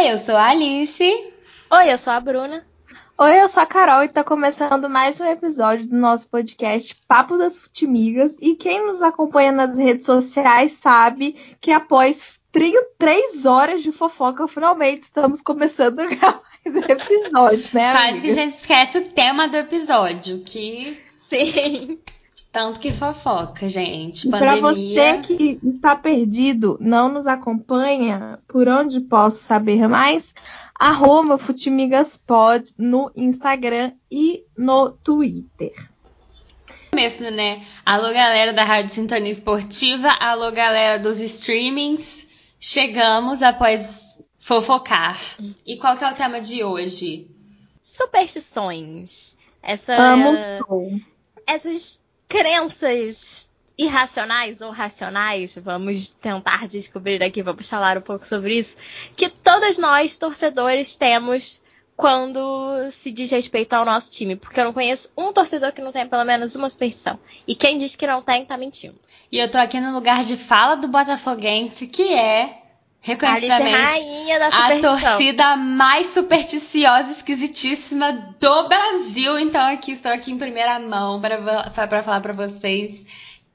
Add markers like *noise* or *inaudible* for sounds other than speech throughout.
Oi, eu sou a Alice. Oi, eu sou a Bruna. Oi, eu sou a Carol e tá começando mais um episódio do nosso podcast Papo das Futimigas. E quem nos acompanha nas redes sociais sabe que após três horas de fofoca, finalmente estamos começando a *laughs* gravar esse episódio, né? Quase amiga? que a gente esquece o tema do episódio, que. Sim. Tanto que fofoca, gente. Pra Pandemia. você que está perdido, não nos acompanha, por onde posso saber mais? Arroba Futimigaspod no Instagram e no Twitter. começo, né? Alô, galera da Rádio Sintonia Esportiva. Alô, galera dos streamings. Chegamos após fofocar. E qual que é o tema de hoje? Superstições. Essa, Amo essas crenças irracionais ou racionais, vamos tentar descobrir aqui, vamos falar um pouco sobre isso, que todas nós, torcedores, temos quando se diz respeito ao nosso time. Porque eu não conheço um torcedor que não tenha pelo menos uma superstição. E quem diz que não tem, tá mentindo. E eu tô aqui no lugar de fala do Botafoguense, que é, Alice reconhecidamente, rainha da a superstição. torcida mais supersticiosa, esquisitíssima do Brasil. Então aqui estou aqui em primeira mão para falar para vocês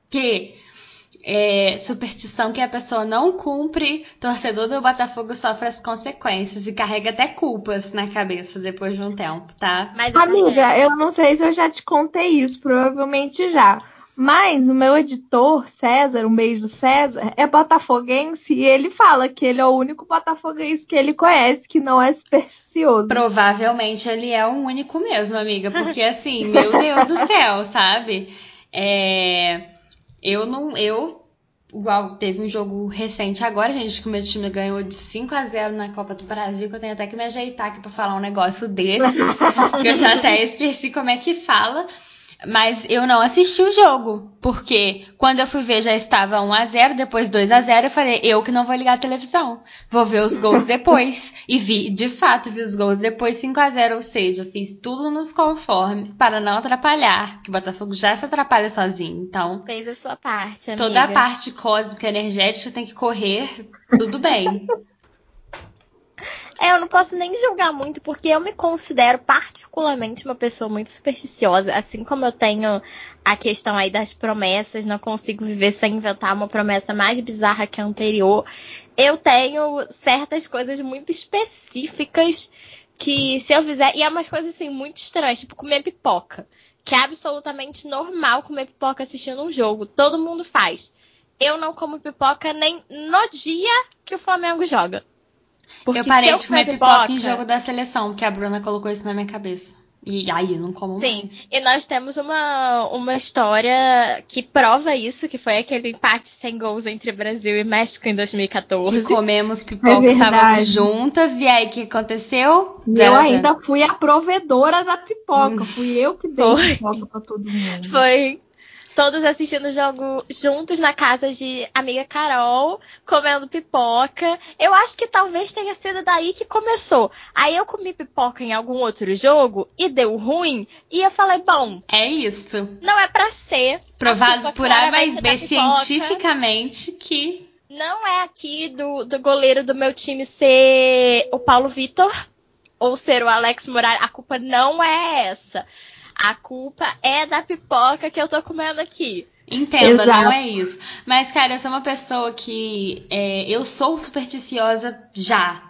que é, superstição que a pessoa não cumpre, torcedor do Botafogo sofre as consequências e carrega até culpas na cabeça depois de um tempo, tá? Mas Amiga, eu não sei se eu já te contei isso, provavelmente já. Mas o meu editor, César, um beijo do César, é botafoguense e ele fala que ele é o único botafoguense que ele conhece que não é supersticioso. Provavelmente ele é o único mesmo, amiga, porque assim, *laughs* meu Deus do céu, sabe? É, eu não, eu igual teve um jogo recente agora, gente, que o meu time ganhou de 5 a 0 na Copa do Brasil, que eu tenho até que me ajeitar aqui pra falar um negócio desse, *laughs* que eu já até esqueci como é que fala. Mas eu não assisti o jogo, porque quando eu fui ver já estava 1 a 0, depois 2 a 0, eu falei, eu que não vou ligar a televisão, vou ver os gols depois. *laughs* E vi, de fato, vi os gols depois 5 a 0, ou seja, fiz tudo nos conformes para não atrapalhar, que o Botafogo já se atrapalha sozinho. Então, Fez a sua parte, amiga. toda a parte cósmica energética tem que correr, tudo bem. *laughs* É, eu não posso nem julgar muito, porque eu me considero particularmente uma pessoa muito supersticiosa. Assim como eu tenho a questão aí das promessas, não consigo viver sem inventar uma promessa mais bizarra que a anterior. Eu tenho certas coisas muito específicas que se eu fizer. E é umas coisas assim muito estranhas, tipo comer pipoca. Que é absolutamente normal comer pipoca assistindo um jogo. Todo mundo faz. Eu não como pipoca nem no dia que o Flamengo joga. Porque eu parei se eu de comer comer pipoca em jogo da seleção, porque a Bruna colocou isso na minha cabeça. E aí, eu não como Sim, e nós temos uma, uma história que prova isso, que foi aquele empate sem gols entre Brasil e México em mais. Que 2014. comemos pipoca, É estávamos juntas, e aí o que aconteceu? E eu ainda fui a provedora da pipoca. Hum. Fui eu que dei Foi. pipoca pra todo mundo. Foi todos assistindo o jogo juntos na casa de amiga Carol, comendo pipoca. Eu acho que talvez tenha sido daí que começou. Aí eu comi pipoca em algum outro jogo e deu ruim, e eu falei, bom, É isso. não é pra ser. Provado por A mais é B cientificamente que Não é aqui do, do goleiro do meu time ser o Paulo Vitor ou ser o Alex Moraes. A culpa não é essa. A culpa é da pipoca que eu tô comendo aqui. Entenda, Exato. não é isso. Mas, cara, eu sou uma pessoa que. é, eu sou supersticiosa já.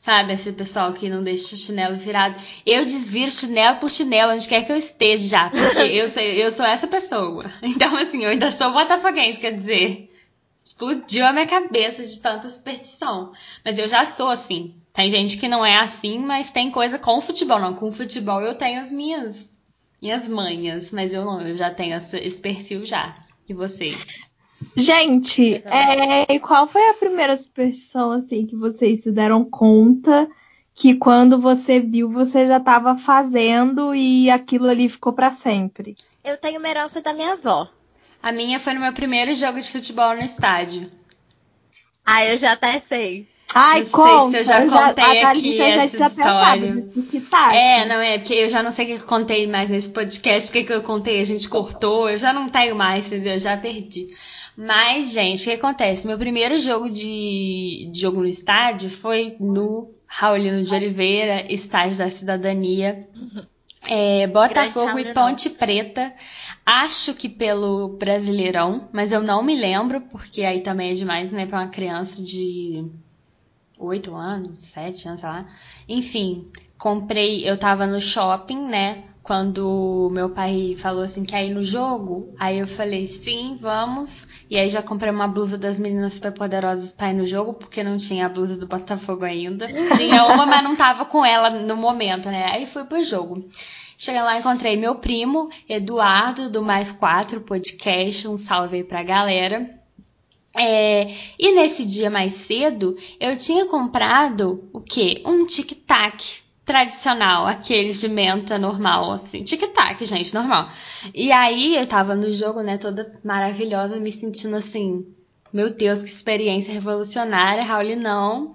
Sabe, esse pessoal que não deixa o chinelo virado. Eu desviro chinelo por chinelo, onde quer que eu esteja já. Porque *laughs* eu sou, eu sou essa pessoa. Então, assim, eu ainda sou botafoguense, quer dizer. Explodiu a minha cabeça de tanta superstição. Mas eu já sou assim. Tem gente que não é assim, mas tem coisa com futebol. Não, com futebol eu tenho as minhas, minhas manhas. Mas eu não, eu já tenho esse, esse perfil já. E vocês? Gente, é, e qual foi a primeira superstição assim que vocês se deram conta que quando você viu você já estava fazendo e aquilo ali ficou pra sempre? Eu tenho uma herança da minha avó. A minha foi no meu primeiro jogo de futebol no estádio. Ah, eu já até sei. Ai, Não sei conta. se eu já eu contei a aqui já essa pensado história. que tá. É, não é, porque eu já não sei o que eu contei mais nesse podcast, o que, que eu contei, a gente cortou, eu já não tenho mais, entendeu? Eu já perdi. Mas, gente, o que acontece? Meu primeiro jogo de, de jogo no estádio foi no Raulino de Oliveira, estádio da cidadania. É, Botafogo e Ponte Preta. Acho que pelo Brasileirão, mas eu não me lembro, porque aí também é demais, né, pra uma criança de 8 anos, 7 anos, sei lá. Enfim, comprei, eu tava no shopping, né, quando meu pai falou assim, quer ir no jogo? Aí eu falei, sim, vamos. E aí já comprei uma blusa das meninas superpoderosas pra ir no jogo, porque não tinha a blusa do Botafogo ainda. Tinha uma, mas não tava com ela no momento, né? Aí fui pro jogo. Cheguei lá, encontrei meu primo, Eduardo, do Mais Quatro Podcast. Um salve aí pra galera. É, e nesse dia mais cedo, eu tinha comprado o quê? Um tic-tac tradicional, aqueles de menta normal, assim. Tic-tac, gente, normal. E aí eu tava no jogo, né, toda maravilhosa, me sentindo assim, meu Deus, que experiência revolucionária, Raul, não.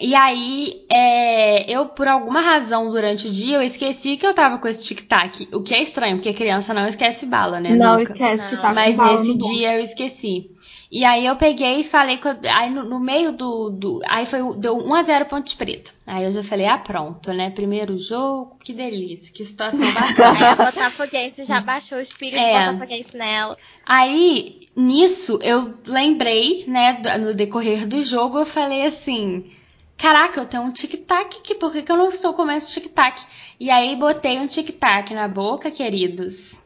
E aí, é, eu, por alguma razão, durante o dia, eu esqueci que eu tava com esse tic-tac. O que é estranho, porque criança não esquece bala, né? Não Nunca. esquece que tá Mas com bala nesse dia eu esqueci. E aí eu peguei e falei, com, aí no, no meio do, do. Aí foi, deu 1x0 Ponte Preta. Aí eu já falei, ah, pronto, né? Primeiro jogo, que delícia, que situação *laughs* bacana. Aí a Botafoguense já baixou o espírito É. Botafoguense nela. Aí, nisso, eu lembrei, né, no decorrer do jogo, eu falei assim: Caraca, eu tenho um tic-tac aqui, por que, que eu não estou comendo tic-tac? E aí, botei um tic-tac na boca, queridos.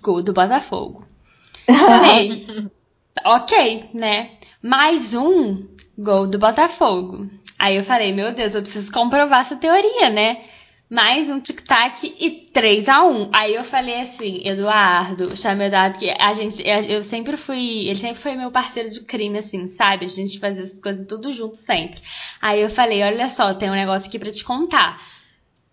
Gol do Botafogo. *laughs* Falei, ok, né? Mais um gol do Botafogo. Aí eu falei, meu Deus, eu preciso comprovar essa teoria, né? Mais um tic-tac e 3 a 1 Aí eu falei assim, Eduardo, chame o Eduardo, que a gente, eu sempre fui, ele sempre foi meu parceiro de crime, assim, sabe? A gente fazia essas coisas tudo junto sempre. Aí eu falei, olha só, tem um negócio aqui pra te contar.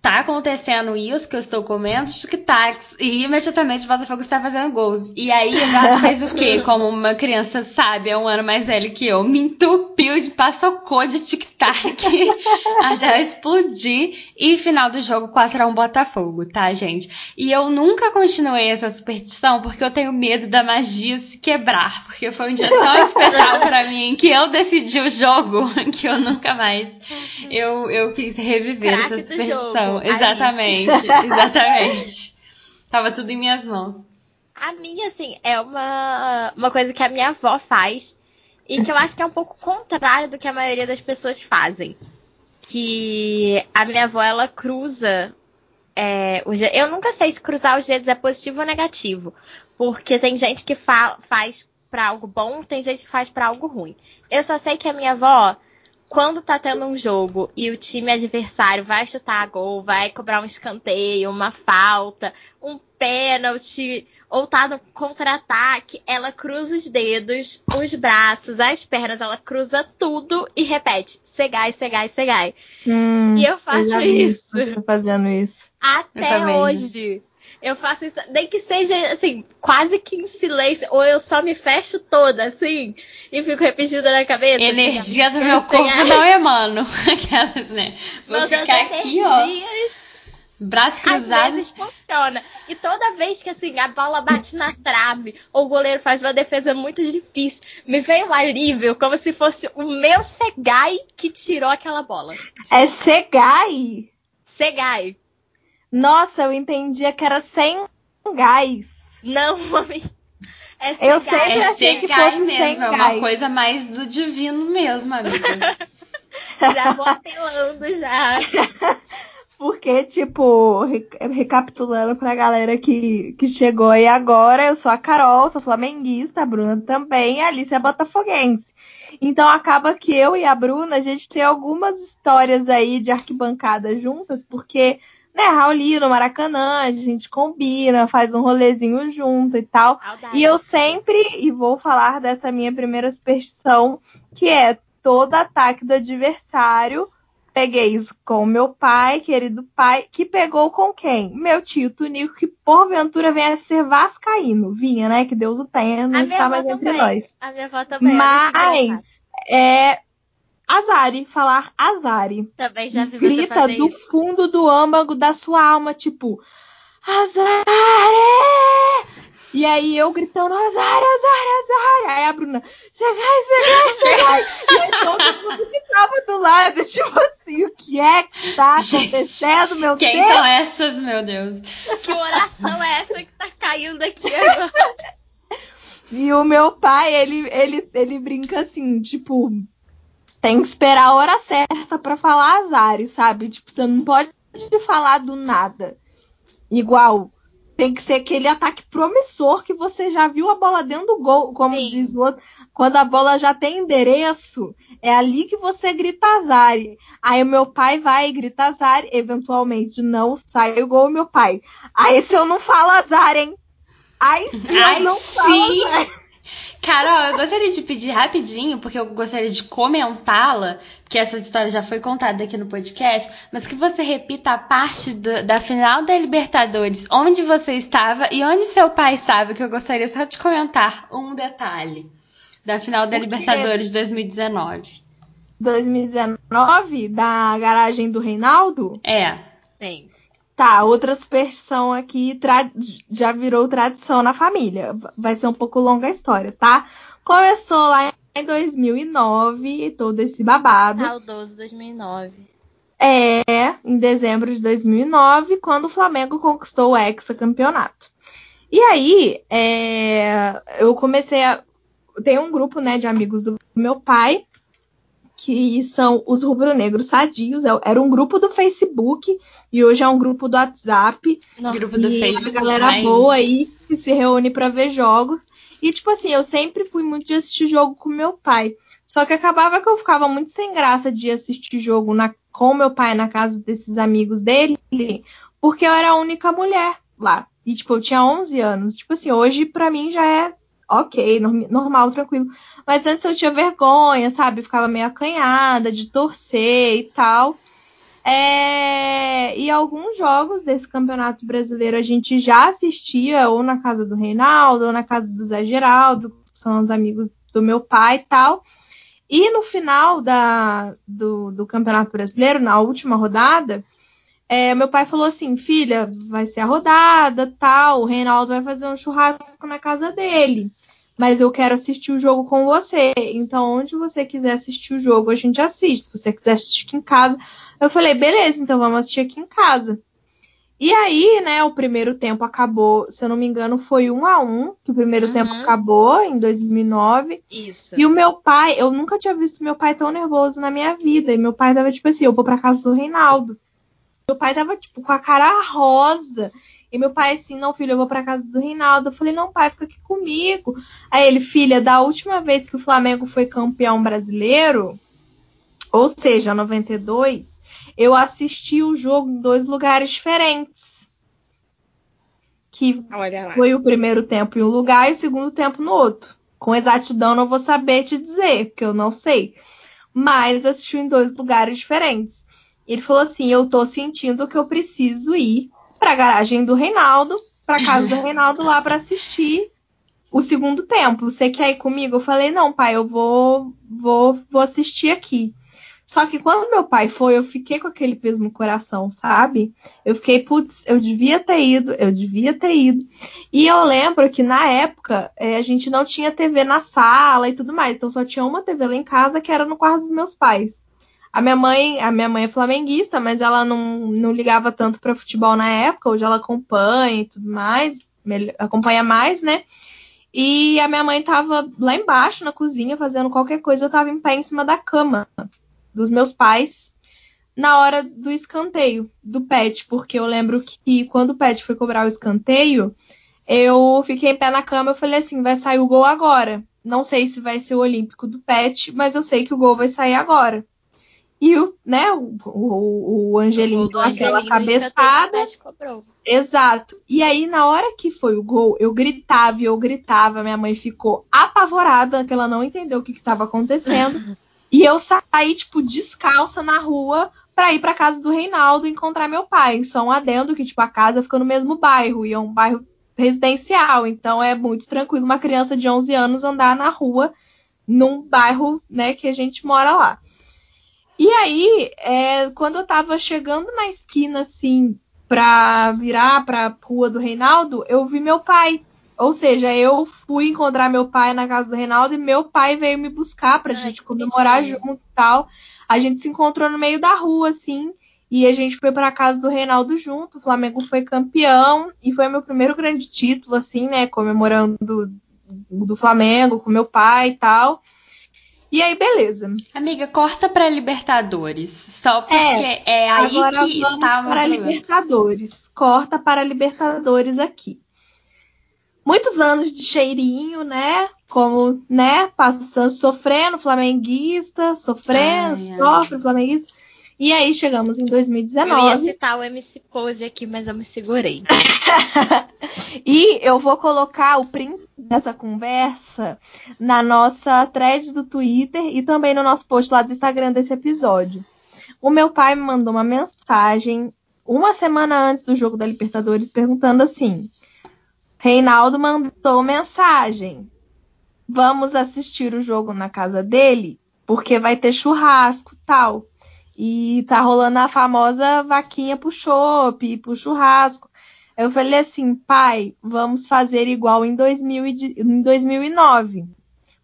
Tá acontecendo isso que eu estou comendo tic-tacs e imediatamente o Botafogo está fazendo gols. E aí o Eduardo fez o quê? *laughs* Como uma criança sabe, é um ano mais velho que eu, me entupiu de passocô de tic-tac *laughs* até eu explodir. E final do jogo 4x1 Botafogo, tá, gente? E eu nunca continuei essa superstição porque eu tenho medo da magia se quebrar. Porque foi um dia tão *laughs* especial pra mim que eu decidi o jogo *laughs* que eu nunca mais. Eu, eu quis reviver Craque essa superstição. jogo. Exatamente, *laughs* exatamente. Tava tudo em minhas mãos. A minha, assim, é uma, uma coisa que a minha avó faz e que eu acho que é um pouco contrário do que a maioria das pessoas fazem. Que a minha avó, ela cruza. é, eu nunca sei se cruzar os dedos é positivo ou negativo. Porque tem gente que fa- faz pra algo bom, tem gente que faz pra algo ruim. Eu só sei que a minha avó, quando tá tendo um jogo e o time adversário vai chutar gol, vai cobrar um escanteio, uma falta, um pênalti, ou tá no contra-ataque, ela cruza os dedos, os braços, as pernas, ela cruza tudo e repete: cegai, cegai, cegai. Hum, E eu faço vi isso. Você fazendo isso. Até hoje. Eu faço isso, nem que seja assim, quase que em silêncio, ou eu só me fecho toda, assim, e fico repetindo na cabeça. Energia assim, do meu corpo Cegai. não emano. *laughs* Aquelas, né? Vou Mandando ficar aqui, ó. energias. Braço Às vezes funciona. E toda vez que assim, a bola bate na trave, ou o goleiro faz uma defesa muito difícil, me vem um alívio, como se fosse o meu Segai que tirou aquela bola. É Segai? Segai. Nossa, eu entendia que era sem gás. Não, *laughs* mami. É Segai. Eu sempre É achei que fosse sem mesmo, é uma gás. coisa mais do divino mesmo, amiga. *laughs* Já vou apelando já. *laughs* Porque, tipo, re- recapitulando pra galera que, que chegou aí agora, eu sou a Carol, sou flamenguista, a Bruna também, e a Alice é botafoguense. Então acaba que eu e a Bruna, a gente tem algumas histórias aí de arquibancada juntas, porque, né, Raulino, Maracanã, a gente combina, faz um rolezinho junto e tal. Saudade. E eu sempre, e vou falar dessa minha primeira superstição, que é todo ataque do adversário. Peguei isso com meu pai, querido pai, que pegou com quem? Meu tio Tunico, que porventura venha a ser vascaíno. Vinha, né? Que Deus o tenha, não A minha está avó mais entre nós. A minha avó também. Mas é azare, falar azare. Também já vi você Grita fazer do isso. fundo do âmago da sua alma, tipo, azare! E aí eu gritando, Azar, Azar, Azar. Aí a Bruna, Segai, Segai, Segai. e aí todo mundo que tava do lado, tipo assim, o que é que tá acontecendo, meu Quem Deus? Quem são essas, meu Deus? Que oração é essa que tá caindo aqui agora? *laughs* E o meu pai, ele, ele, ele brinca assim, tipo, tem que esperar a hora certa para falar azar, sabe? Tipo, você não pode falar do nada. Igual, tem que ser aquele ataque promissor que você já viu a bola dentro do gol, como Sim. diz o outro. Quando a bola já tem endereço, é ali que você grita azar. Aí o meu pai vai e grita azar, eventualmente não sai o gol, meu pai. Aí se eu não falo azar, hein? Aí sim Ai, eu não sim. falo. Carol, eu gostaria de pedir rapidinho, porque eu gostaria de comentá-la, porque essa história já foi contada aqui no podcast, mas que você repita a parte do- da final da Libertadores, onde você estava e onde seu pai estava, que eu gostaria só de comentar um detalhe da final da? Libertadores de 2019. 2019, da garagem do Reinaldo. É. Sim. Tá, outra superstição aqui já virou tradição na família. Vai ser um pouco longa a história, tá? Começou lá em 2009, todo esse babado. Saudoso 2009. É, em dezembro de 2009, quando o Flamengo conquistou o hexacampeonato. E aí, é, eu comecei a. Tem um grupo né, de amigos do meu pai, que são os rubro-negros sadios. É- Era um grupo do Facebook e hoje é um grupo do WhatsApp. Nossa. Grupo do e Facebook. a galera boa aí que se reúne pra ver jogos. E, tipo assim, eu sempre fui muito de assistir jogo com meu pai. Só que acabava que eu ficava muito sem graça de assistir jogo na, com meu pai na casa desses amigos dele, porque eu era a única mulher lá. E, tipo, eu tinha 11 anos. Tipo assim, hoje pra mim já é ok, norm- normal, tranquilo. Mas antes eu tinha vergonha, sabe? Ficava meio acanhada de torcer e tal. É, E alguns jogos desse campeonato brasileiro a gente já assistia, ou na casa do Reinaldo, ou na casa do Zé Geraldo, que são os amigos do meu pai e tal. E no final da, do, do Campeonato Brasileiro, na última rodada, é, meu pai falou assim: filha, vai ser a rodada, tal, o Reinaldo vai fazer um churrasco na casa dele. Mas eu quero assistir o jogo com você. Então, onde você quiser assistir o jogo, a gente assiste. Se você quiser assistir aqui em casa. Eu falei, beleza, então vamos assistir aqui em casa. E aí, né, o primeiro tempo acabou, se eu não me engano, foi um a um, que o primeiro Uhum. tempo acabou em 2009. Isso. E o meu pai, eu nunca tinha visto meu pai tão nervoso na minha vida. E meu pai tava tipo assim, eu vou pra casa do Reinaldo. Meu pai tava tipo com a cara rosa. E meu pai assim, não, filho, eu vou pra casa do Reinaldo. Eu falei, não, pai, fica aqui comigo. Aí ele, filha, da última vez que o Flamengo foi campeão brasileiro, ou seja, 92, eu assisti o jogo em dois lugares diferentes. Que foi o primeiro tempo em um lugar e o segundo tempo no outro. Com exatidão não vou saber te dizer, porque eu não sei. Mas assistiu em dois lugares diferentes. Ele falou assim: Eu tô sentindo que eu preciso ir pra garagem do Reinaldo, pra casa do *laughs* Reinaldo lá pra assistir o segundo tempo. Você quer ir comigo? Eu falei: Não, pai, eu vou, vou, vou assistir aqui. Só que quando meu pai foi, eu fiquei com aquele peso no coração, sabe? Eu fiquei, putz, eu devia ter ido, eu devia ter ido. E eu lembro que na época eh, a gente não tinha TV na sala e tudo mais, então só tinha uma TV lá em casa que era no quarto dos meus pais. A minha mãe, a minha mãe é flamenguista, mas ela não, não ligava tanto para futebol na época, hoje ela acompanha e tudo mais, acompanha mais, né? E a minha mãe tava lá embaixo na cozinha fazendo qualquer coisa, eu tava em pé em cima da cama dos meus pais na hora do escanteio do Pet, porque eu lembro que quando o Pet foi cobrar o escanteio, eu fiquei em pé na cama e falei assim, vai sair o gol agora. Não sei se vai ser o Olímpico do Pet, mas eu sei que o gol vai sair agora. E o, né, o, o, o Angelinho deu aquela cabeçada. Cobrou. Exato. E aí, na hora que foi o gol, eu gritava e eu gritava. Minha mãe ficou apavorada, que ela não entendeu o que estava acontecendo. *laughs* e eu saí, tipo, descalça na rua pra ir pra casa do Reinaldo encontrar meu pai. Só um adendo que, tipo, a casa fica no mesmo bairro e é um bairro residencial. Então é muito tranquilo uma criança de 11 anos andar na rua num bairro, né, que a gente mora lá. E aí, é, quando eu tava chegando na esquina, assim, pra virar pra rua do Reinaldo, eu vi meu pai Ou seja, eu fui encontrar meu pai na casa do Reinaldo e meu pai veio me buscar pra Ai, gente comemorar junto e tal. A gente se encontrou no meio da rua, assim, e a gente foi pra casa do Reinaldo junto. O Flamengo foi campeão e foi meu primeiro grande título, assim, né? Comemorando do, do Flamengo com meu pai e tal. E aí, beleza. Amiga, corta pra Libertadores. Só porque é, aí Agora que vamos estava o para. Libertadores. Corta para Libertadores aqui. Muitos anos de cheirinho, né? Como, né? Passando, sofrendo, flamenguista, sofrendo, Ai, ai. sofre, flamenguista. E aí chegamos em Eu ia 2019. citar o MC Pose aqui, mas eu me segurei. *laughs* E eu vou colocar o print dessa conversa na nossa thread do Twitter e também no nosso post lá do Instagram desse episódio. O meu pai me mandou uma mensagem uma semana antes do jogo da Libertadores perguntando assim: Reinaldo mandou mensagem. Vamos assistir o jogo na casa dele, porque vai ter churrasco tal. E tá rolando a famosa vaquinha pro chopp, pro churrasco. Eu falei assim, pai, vamos fazer igual em, 2000 e em 2009.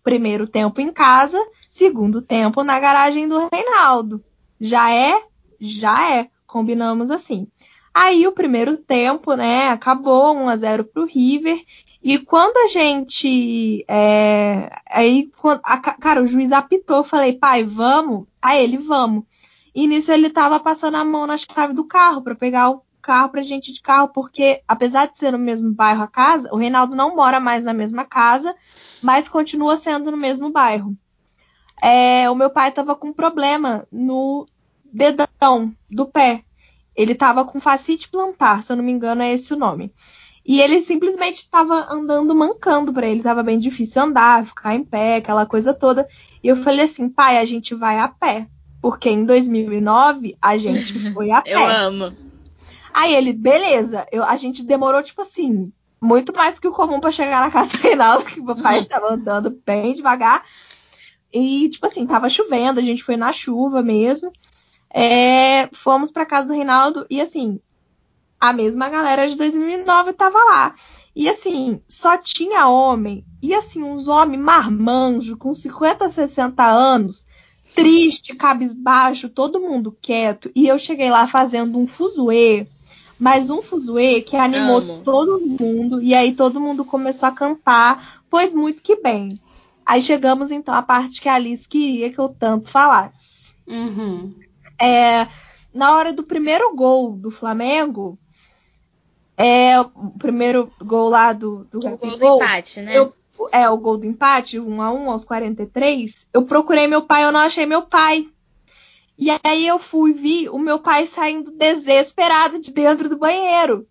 Primeiro tempo em casa, segundo tempo na garagem do Reinaldo. Já é? Já é. Combinamos assim. Aí o primeiro tempo, né, acabou 1 a 0 pro River. E quando a gente. é, aí, quando- a ca- cara, o juiz apitou, falei, pai, vamos? Aí ele, vamos. E nisso ele tava passando a mão na chave do carro para pegar o carro pra gente de carro, porque apesar de ser no mesmo bairro a casa, o Reinaldo não mora mais na mesma casa, mas continua sendo no mesmo bairro. É, o meu pai tava com problema no dedão do pé. Ele tava com fascite plantar, se eu não me engano, é esse o nome. E ele simplesmente estava andando mancando para ele, tava bem difícil andar, ficar em pé, aquela coisa toda. E eu falei assim, pai, a gente vai a pé, porque em 2009 a gente *laughs* foi a pé. Eu amo. Aí ele, beleza. Eu, a gente demorou, tipo assim, muito mais que o comum pra chegar na casa do Reinaldo, que o papai *laughs* estava andando bem devagar. E, tipo assim, tava chovendo, a gente foi na chuva mesmo. É, fomos pra casa do Reinaldo e, assim, a mesma galera de 2009 tava lá. E, assim, só tinha homem. E, assim, uns homens marmanjos, com 50, 60 anos, triste, cabisbaixo, todo mundo quieto. E eu cheguei lá fazendo um fuzuê mas um fuzuê que animou Amo. todo mundo, e aí todo mundo começou a cantar, pois muito que bem. Aí chegamos então à parte que a Alice queria que eu tanto falasse. Uhum. É, na hora do primeiro gol do Flamengo, é, o primeiro gol lá do, do O gol do Gabigol, empate, né? eu- é o gol do empate, 1 a 1 aos 43, eu procurei meu pai, eu não achei meu pai. E aí eu fui vi o meu pai saindo desesperado de dentro do banheiro.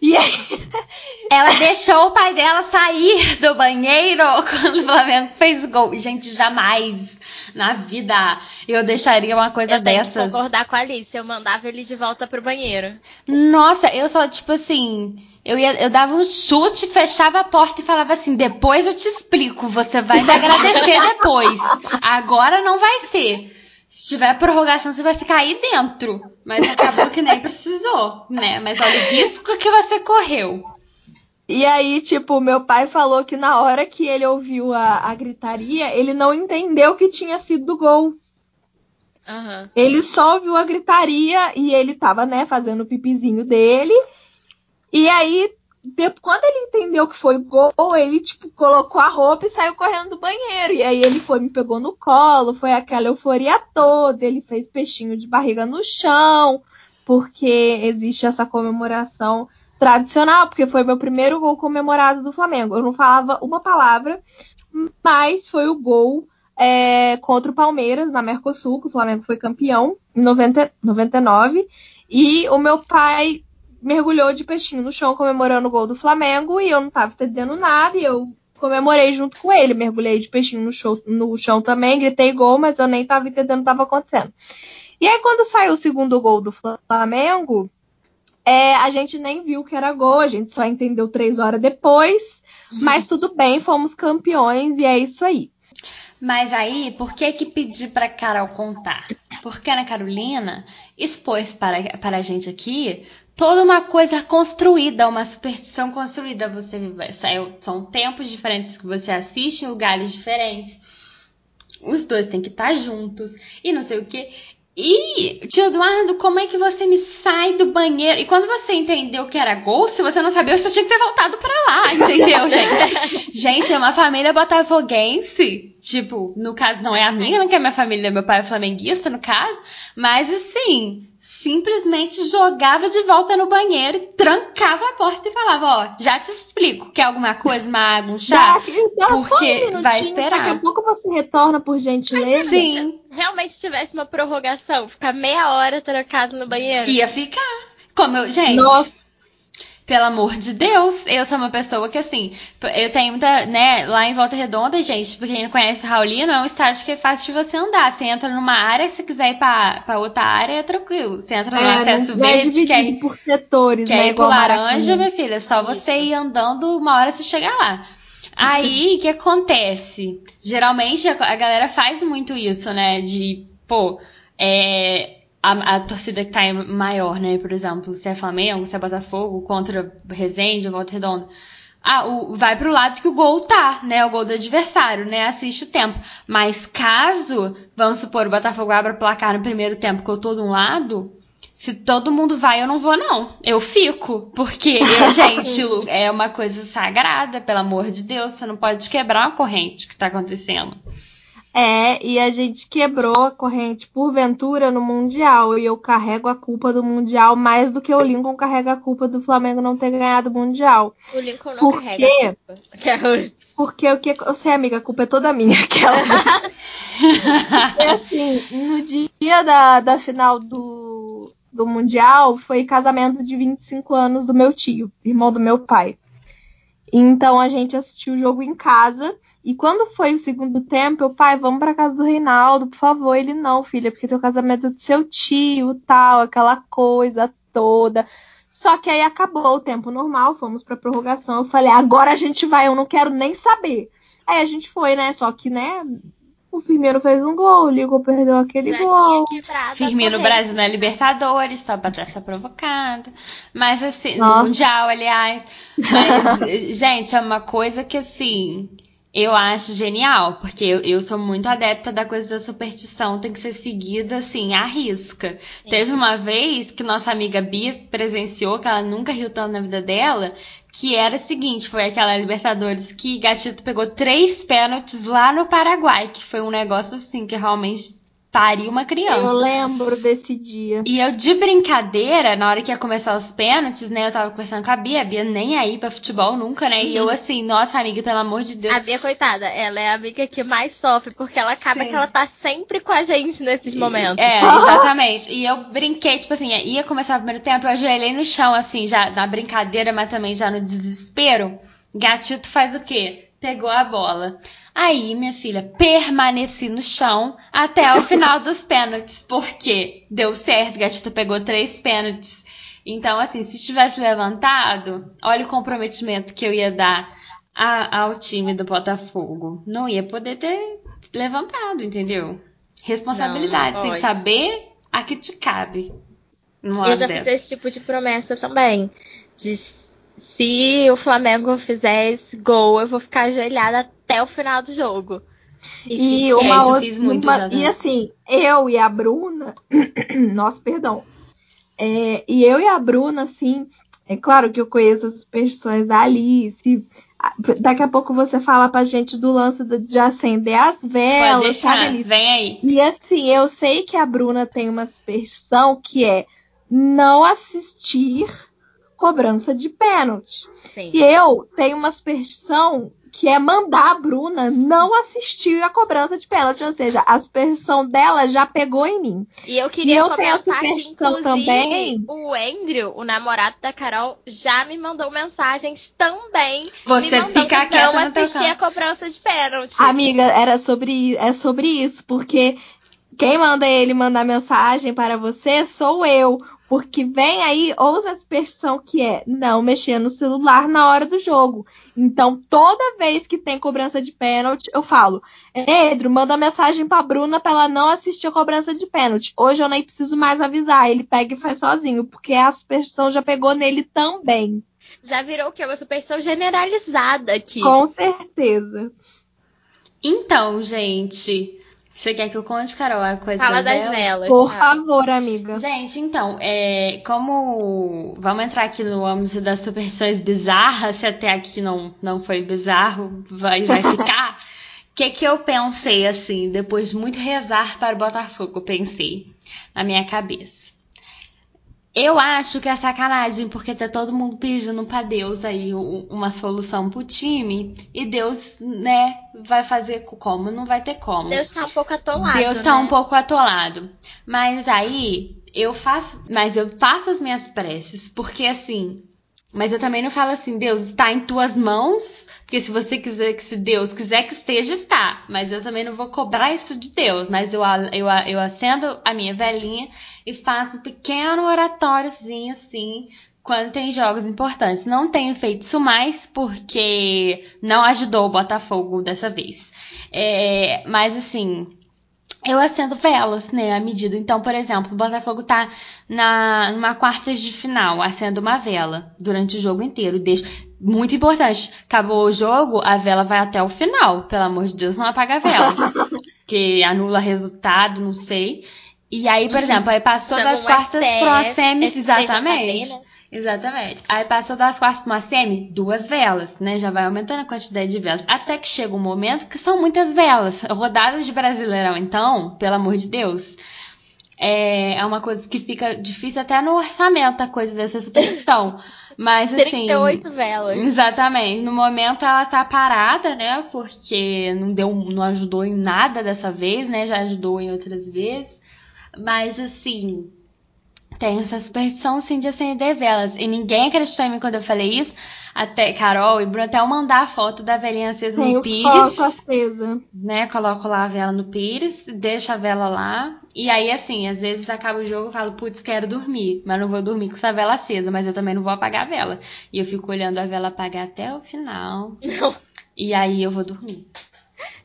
E aí, *laughs* Ela deixou o pai dela sair do banheiro *laughs* quando o Flamengo fez gol. Gente, jamais na vida eu deixaria uma coisa Eu dessas. concordar com a Alice. Eu mandava ele de volta pro banheiro. Nossa, eu só, tipo assim, eu, ia, eu dava um chute, fechava a porta e falava assim: depois eu te explico, você vai me agradecer *laughs* depois. Agora não vai ser. Se tiver prorrogação, você vai ficar aí dentro. Mas acabou que nem precisou, né? Mas olha o risco que você correu. E aí, tipo, meu pai falou que na hora que ele ouviu a, a gritaria, ele não entendeu que tinha sido gol. Aham. Ele só ouviu a gritaria e ele tava, né, fazendo o pipizinho dele. E aí, de- quando ele entendeu que foi gol, ele, tipo, colocou a roupa e saiu correndo do banheiro. E aí ele foi, me pegou no colo, foi aquela euforia toda. Ele fez peixinho de barriga no chão, porque existe essa comemoração tradicional, porque foi meu primeiro gol comemorado do Flamengo. Eu não falava uma palavra, mas foi o gol é, contra o Palmeiras na Mercosul, que o Flamengo foi campeão em 90, 99. E o meu pai mergulhou de peixinho no chão comemorando o gol do Flamengo e eu não tava entendendo nada e eu comemorei junto com ele. Mergulhei de peixinho no, show, no chão também, gritei gol, mas eu nem tava entendendo o que tava acontecendo. E aí, quando saiu o segundo gol do Flamengo, é, a gente nem viu que era gol, a gente só entendeu três horas depois. Mas tudo bem, fomos campeões e é isso aí. Mas aí, por que que pedir pra Carol contar? Porque a Ana Carolina expôs para, para a gente aqui toda uma coisa construída, uma superstição construída. Você são tempos diferentes que você assiste em lugares diferentes. Os dois têm que estar juntos e não sei o que. E, tio Eduardo, como é que você me sai do banheiro? E quando você entendeu que era gol, se você não sabia, você tinha que ter voltado pra lá, *laughs* entendeu, gente? gente, é uma família botafoguense. Tipo, no caso, não é a minha, não que é minha família, meu pai é flamenguista, no caso. Mas, assim, simplesmente jogava de volta no banheiro, trancava a porta e falava, ó, já te explico, quer alguma coisa, uma água, um chá? Então, porque um vai esperar. Daqui a pouco você retorna, por gentileza. Sim. Se realmente tivesse uma prorrogação, ficar meia hora trancado no banheiro. Ia ficar. Como eu, gente. Nossa pelo amor de Deus, eu sou uma pessoa que, assim, eu tenho muita, né, lá em Volta Redonda, gente, pra quem não conhece Raulino, é um estádio que é fácil de você andar. Você entra numa área, se quiser ir pra, pra outra área, é tranquilo. Você entra no é, acesso é verde, é que é ir, por setores, que né, é ir pro laranja, minha filha, é só você Isso. ir andando, uma hora você chegar lá. Aí, *laughs* o que acontece? Geralmente, a, a galera faz muito isso, né, de, pô, é a, a, torcida que tá maior, né? Por exemplo, se é Flamengo, se é Botafogo, contra Resende, Volta Redonda. Ah, o, vai pro lado que o gol tá, né? O gol do adversário, né? Assiste o tempo. Mas caso, vamos supor, o Botafogo abra o placar no primeiro tempo que eu tô de um lado, se todo mundo vai, eu não vou, não. Eu fico. Porque, *laughs* eu, gente, é uma coisa sagrada, pelo amor de Deus. Você não pode quebrar uma corrente que tá acontecendo. É, e a gente quebrou a corrente porventura no Mundial. E eu carrego a culpa do Mundial mais do que o Lincoln carrega a culpa do Flamengo não ter ganhado o Mundial. O Lincoln não Por carrega a culpa. *laughs* Porque o que. Você, amiga, a culpa é toda minha. *laughs* Aquela. e assim, no dia da, da final do, do Mundial, foi casamento de 25 anos do meu tio, irmão do meu pai. Então a gente assistiu o jogo em casa. E quando foi o segundo tempo, eu, pai, vamos pra casa do Reinaldo, por favor. Ele, não, filha, porque tem o casamento é do seu tio, tal, aquela coisa toda. Só que aí acabou o tempo normal, fomos pra prorrogação. Eu falei, agora a gente vai, eu não quero nem saber. Aí a gente foi, né? Só que, né, o Firmino fez um gol, o Ligo perdeu aquele Já gol. Firmino Brasil na Libertadores, só pra ter essa provocada. Mas assim, Nossa. no Mundial, aliás. Mas, *laughs* gente, é uma coisa que assim. Eu acho genial, porque eu, eu, sou muito adepta da coisa da superstição, tem que ser seguida assim, à risca. Sim. Teve uma vez que nossa amiga Bia presenciou, que ela nunca riu tanto na vida dela, que era o seguinte, foi aquela Libertadores que Gatito pegou três pênaltis lá no Paraguai, que foi um negócio assim que realmente pariu uma criança. Eu lembro desse dia. E eu, de brincadeira, na hora que ia começar os pênaltis, né? Eu tava conversando com a Bia, a Bia nem aí pra futebol nunca, né? Uhum. E eu uhum. assim, nossa amiga, pelo amor de Deus. A Bia, coitada, ela é a amiga que mais sofre, porque ela acaba Sim. que ela tá sempre com a gente nesses momentos. É, *laughs* exatamente. E eu brinquei, tipo assim, ia começar o primeiro tempo, eu ajoelhei no chão, assim, já na brincadeira, mas também já no desespero. Gatito faz o quê? Pegou a bola. Aí, minha filha, permaneci no chão até o final dos pênaltis, porque deu certo, Gatita pegou três pênaltis. Então, assim, se tivesse levantado, olha o comprometimento que eu ia dar a, ao time do Botafogo. Não ia poder ter levantado, entendeu? Responsabilidade, não, não tem que saber a que te cabe. Eu já dessa. fiz esse tipo de promessa também. De se o Flamengo fizer esse gol, eu vou ficar ajoelhada até o final do jogo. E, e uma outra. Uma, e assim, eu e a Bruna. *clears throat* nossa, perdão. É, e eu e a Bruna, assim, é claro que eu conheço as superstições da Alice. Daqui a pouco você fala pra gente do lance de acender as velas. Pode deixar, sabe, vem aí. E assim, eu sei que a Bruna tem uma superstição que é não assistir cobrança de pênalti. Sim. E eu tenho uma superstição que é mandar a Bruna não assistir a cobrança de pênalti, ou seja, a superstição dela já pegou em mim. E eu queria e eu tenho a superstição que, também. O Andrew, o namorado da Carol, já me mandou mensagens também. Você me fica não assistir a cobrança de pênalti. Amiga, era sobre é sobre isso, porque quem manda ele mandar mensagem para você sou eu. Porque vem aí outra superstição que é não mexer no celular na hora do jogo. Então, toda vez que tem cobrança de pênalti, eu falo: Pedro, manda mensagem pra Bruna pra ela não assistir a cobrança de pênalti. Hoje eu nem preciso mais avisar, ele pega e faz sozinho, porque a superstição já pegou nele também. Já virou o quê? Uma superstição generalizada aqui. Com certeza. Então, gente, você quer que eu conte, Carol, a coisa Fala das das velas? Por favor, amiga. Gente, então, é, como vamos entrar aqui no âmbito das superstições bizarras, se até aqui não, não foi bizarro, vai, vai ficar. O *laughs* que, que eu pensei assim, depois de muito rezar para o Botafogo, eu pensei na minha cabeça. Eu acho que é sacanagem, porque tá todo mundo pedindo pra Deus aí uma solução pro time, e Deus, né, vai fazer como? Não vai ter como. Deus tá um pouco atolado. Deus tá né? um pouco atolado. Mas aí eu faço, mas eu faço as minhas preces, porque assim, mas eu também não falo assim, Deus está em tuas mãos, porque se você quiser que se Deus quiser que esteja, está. Mas eu também não vou cobrar isso de Deus, mas eu eu, eu acendo a minha velhinha e faço um pequeno oratóriozinho assim, quando tem jogos importantes. Não tenho feito isso mais porque não ajudou o Botafogo dessa vez. É, mas assim, eu acendo velas, né, à medida. Então, por exemplo, o Botafogo tá na, numa quartas de final, acendo uma vela durante o jogo inteiro. Deixa, muito importante, acabou o jogo, a vela vai até o final. Pelo amor de Deus, não apaga a vela. *laughs* que anula resultado, não sei. E aí, por exemplo, aí passou Chama das quartas pro semis, STJD, exatamente. né? Exatamente. Aí passou das quartas para uma semi, duas velas, né? Já vai aumentando a quantidade de velas. Até que chega um momento que são muitas velas. Rodadas de Brasileirão, então, pelo amor de Deus. É, é uma coisa que fica difícil até no orçamento, a coisa dessa superstição. *laughs* Mas assim. 38 velas. Exatamente. No momento ela tá parada, né? Porque não deu, não ajudou em nada dessa vez, né? Já ajudou em outras vezes. Mas assim, tem essa superstição sim de acender velas. E ninguém acreditou em mim quando eu falei isso. Até Carol e Bruno até eu mandar a foto da velhinha acesa no Tenho pires, foto acesa. né? Coloco lá a vela no pires, deixo a vela lá. E aí, assim, às vezes acaba o jogo e falo, putz, quero dormir. Mas não vou dormir com essa vela acesa, mas eu também não vou apagar a vela. E eu fico olhando a vela apagar até o final. Não, E aí eu vou dormir.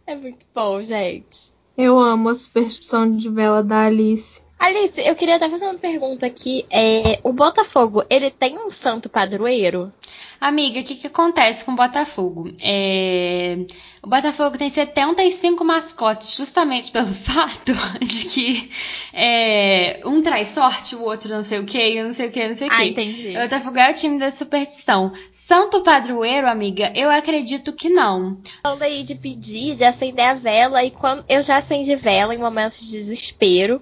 é muito bom, gente. Eu amo a superstição de vela da Alice. Alice, eu queria até fazer uma pergunta aqui. É, o Botafogo, ele tem um santo padroeiro? Amiga, o que, que acontece com o Botafogo? É, O Botafogo tem 75 mascotes, justamente pelo *laughs* fato de que é, um traz sorte, o outro não sei o que, eu não sei o que, não sei o Ah, que. entendi. O Botafogo é o time da superstição. Santo padroeiro, amiga, eu acredito que não. Falando aí de pedir, de acender a vela, e quando eu já acendi vela em momentos de desespero.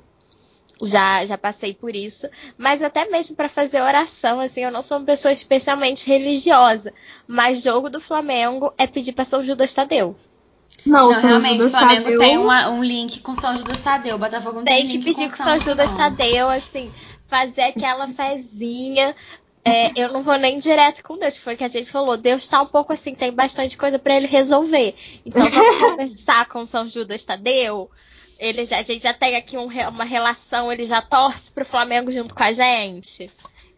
Já, já passei por isso, mas até mesmo para fazer oração, assim, eu não sou uma pessoa especialmente religiosa, mas jogo do Flamengo é pedir para São Judas Tadeu. Não, Não, São realmente, Judas o Flamengo Tadeu- tem uma- um link com São Judas Tadeu. Botafogo não tem, Tem que link pedir com com São Judas. Tadeu, assim, fazer aquela fezinha. É, eu não vou nem direto com Deus, foi o que a gente falou. Deus tá um pouco assim, tem bastante coisa para ele resolver. Então vamos *laughs* conversar com São Judas Tadeu. Ele já, a gente já tem aqui um uma relação, ele já torce pro Flamengo junto com a gente.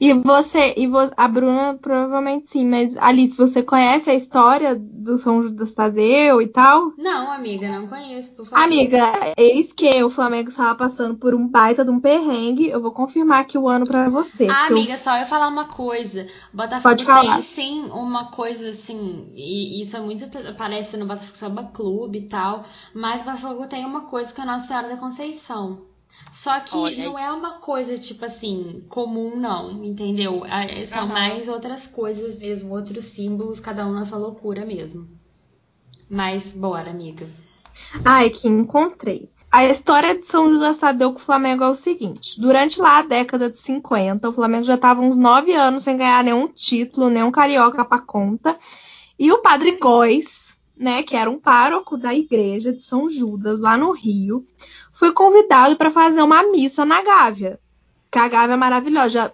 E você, e vo- a Bruna provavelmente sim, mas Alice, você conhece a história do São Judas Tadeu e tal? Não, amiga, não conheço, por favor. Amiga, eis que o Flamengo estava passando por um baita de um perrengue. Eu vou confirmar aqui o ano pra você. Ah, eu- amiga, só eu falar uma coisa. Botafogo Pode falar. tem sim uma coisa assim, e isso é muito aparece no Botafogo Samba Clube e tal, mas Botafogo tem uma coisa que é a Nossa Senhora da Conceição. Só que Olha não é uma coisa, tipo assim, comum, não, entendeu? É- São Aham. mais outras coisas mesmo, outros símbolos, cada um na sua loucura mesmo. Mas bora, amiga. Ai, que encontrei. A história de São Judas Tadeu com o Flamengo é o seguinte: durante lá a década de 50, o Flamengo já estava uns nove anos sem ganhar nenhum título, nenhum carioca pra conta. E o Padre Góes, né, que era um pároco da igreja de São Judas, lá no Rio, foi convidado para fazer uma missa na Gávea. Que a Gávea é maravilhosa. Já,